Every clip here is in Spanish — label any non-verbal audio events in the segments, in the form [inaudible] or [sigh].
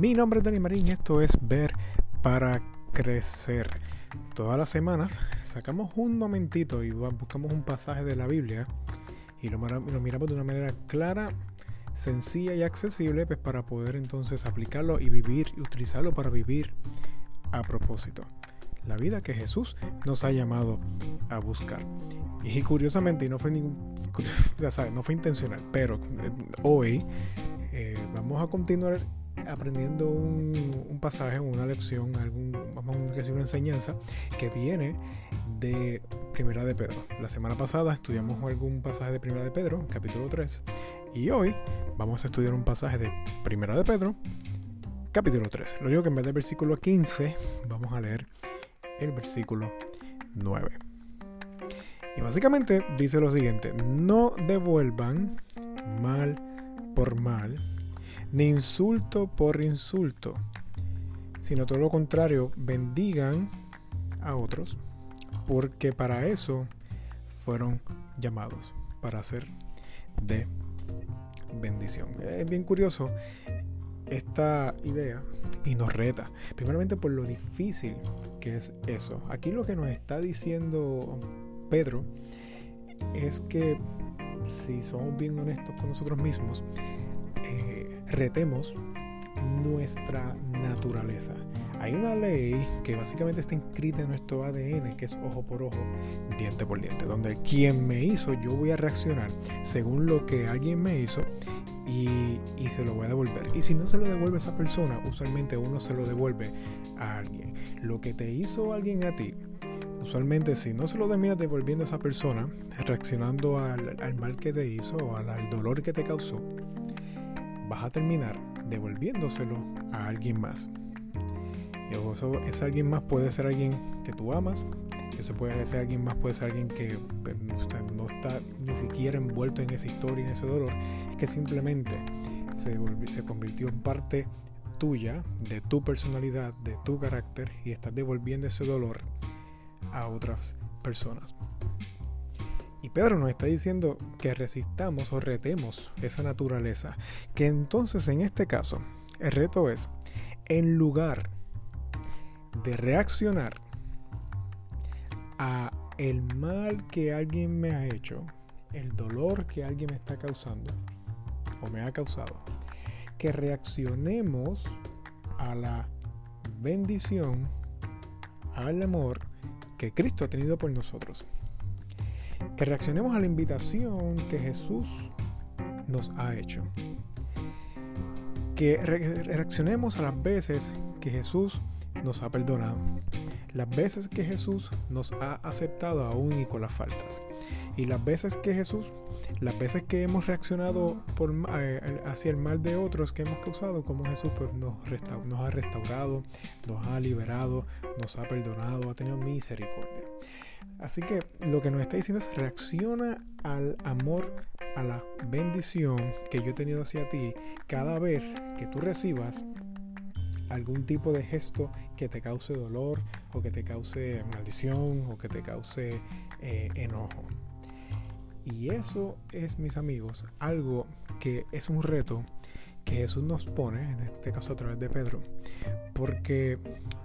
Mi nombre es Dani Marín y esto es Ver para Crecer. Todas las semanas sacamos un momentito y buscamos un pasaje de la Biblia y lo, miramos de una manera clara, sencilla y accesible pues, para poder entonces aplicarlo y vivir y utilizarlo para vivir a propósito. La vida que Jesús nos ha llamado a buscar. Y curiosamente, no fue ningún, [laughs] no fue intencional, pero eh, hoy eh, vamos a continuar aprendiendo un, pasaje, una lección, algún, vamos a decir una enseñanza que viene de Primera de Pedro. La semana pasada estudiamos algún pasaje de Primera de Pedro, capítulo 3, y hoy vamos a estudiar un pasaje de Primera de Pedro, capítulo 3. Lo digo que en vez del versículo 15, vamos a leer el versículo 9. Y básicamente dice lo siguiente, no devuelvan mal por mal ni insulto por insulto, sino todo lo contrario, bendigan a otros, porque para eso fueron llamados, para ser de bendición. Es bien curioso esta idea y nos reta, primeramente por lo difícil que es eso. Aquí lo que nos está diciendo Pedro es que si somos bien honestos con nosotros mismos, retemos nuestra naturaleza. Hay una ley que básicamente está inscrita en nuestro ADN, que es ojo por ojo, diente por diente, donde quien me hizo, yo voy a reaccionar según lo que alguien me hizo y, y, se lo voy a devolver. Y si no se lo devuelve esa persona, usualmente uno se lo devuelve a alguien. Lo que te hizo alguien a ti, usualmente si no se lo terminas devolviendo a esa persona, reaccionando al, al mal que te hizo o al, al dolor que te causó, vas a terminar devolviéndoselo a alguien más. Y eso, ese alguien más puede ser alguien que tú amas, eso puede ser alguien más, puede ser alguien que pues, no está ni siquiera envuelto en esa historia, en ese dolor, que simplemente se, se convirtió en parte tuya, de tu personalidad, de tu carácter, y estás devolviendo ese dolor a otras personas. Y Pedro nos está diciendo que resistamos o retemos esa naturaleza. Que entonces en este caso el reto es, en lugar de reaccionar a el mal que alguien me ha hecho, el dolor que alguien me está causando o me ha causado, que reaccionemos a la bendición, al amor que Cristo ha tenido por nosotros que reaccionemos a la invitación que Jesús nos ha hecho. Que reaccionemos a las veces que Jesús nos ha perdonado. Las veces que Jesús nos ha aceptado aún y con las faltas. Y las veces que Jesús, las veces que hemos reaccionado por, eh, hacia el mal de otros que hemos causado, como Jesús pues, nos, nos ha restaurado, nos ha liberado, nos ha perdonado, ha tenido misericordia. Así que lo que nos está diciendo es reacciona al amor, a la bendición que yo he tenido hacia ti cada vez que tú recibas algún tipo de gesto que te cause dolor o que te cause maldición o que te cause eh, enojo. Y eso es, mis amigos, algo que es un reto que Jesús nos pone, en este caso a través de Pedro, porque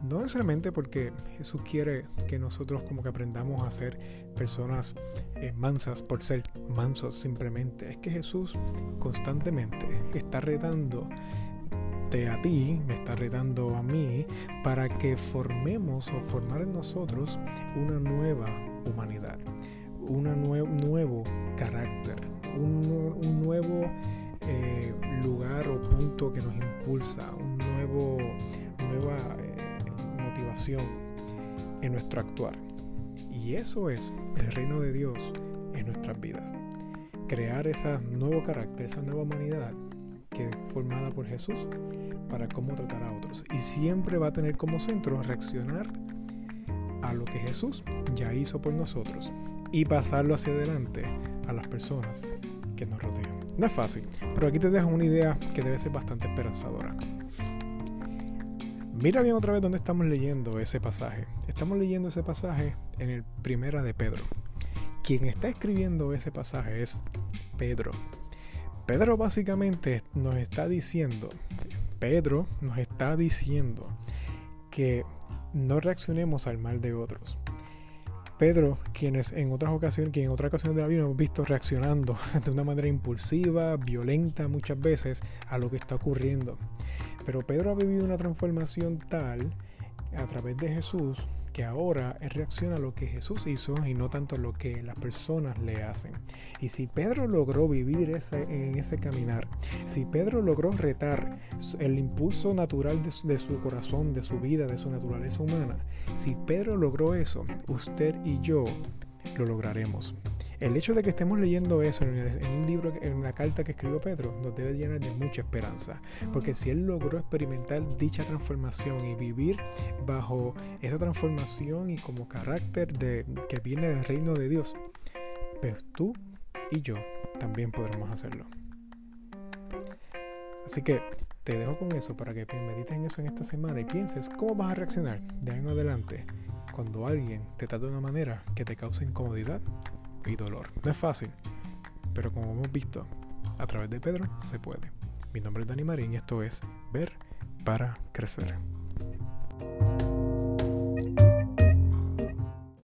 no necesariamente porque Jesús quiere que nosotros como que aprendamos a ser personas eh, mansas por ser mansos simplemente, es que Jesús constantemente está retando a ti, me está retando a mí, para que formemos o formar en nosotros una nueva humanidad, un nuevo carácter, un nuevo eh, lugar o punto que nos impulsa, un nuevo, nueva eh, motivación en nuestro actuar. Y eso es el reino de Dios en nuestras vidas. Crear ese nuevo carácter, esa nueva humanidad que es formada por Jesús para cómo tratar a otros. Y siempre va a tener como centro reaccionar a lo que Jesús ya hizo por nosotros y pasarlo hacia adelante a las personas que nos rodean. No es fácil, pero aquí te dejo una idea que debe ser bastante esperanzadora. Mira bien otra vez dónde estamos leyendo ese pasaje. Estamos leyendo ese pasaje en el Primera de Pedro. Quien está escribiendo ese pasaje es Pedro. Pedro básicamente nos está diciendo, Pedro nos está diciendo que no reaccionemos al mal de otros. Pedro, quienes en otras ocasiones, que en otras ocasiones de la vida hemos visto reaccionando [laughs] de una manera impulsiva, violenta muchas veces a lo que está ocurriendo. Pero Pedro ha vivido una transformación tal a través de Jesús que ahora él reacciona a lo que Jesús hizo y no tanto a lo que las personas le hacen. Y si Pedro logró vivir ese, en ese caminar, si Pedro logró retar el impulso natural de su, de su corazón, de su vida, de su naturaleza humana, si Pedro logró eso, usted y yo lo lograremos. El hecho de que estemos leyendo eso en, un libro, en una carta que escribió Pedro, nos debe llenar de mucha esperanza. Porque si él logró experimentar dicha transformación y vivir bajo esa transformación y como carácter de, que viene del reino de Dios, pues tú y yo también podremos hacerlo. Así que te dejo con eso para que medites en eso en esta semana y pienses cómo vas a reaccionar de ahí en adelante cuando alguien te trata de una manera que te cause incomodidad y dolor. No es fácil, pero como hemos visto a través de Pedro, se puede. Mi nombre es Dani Marín y esto es Ver para Crecer.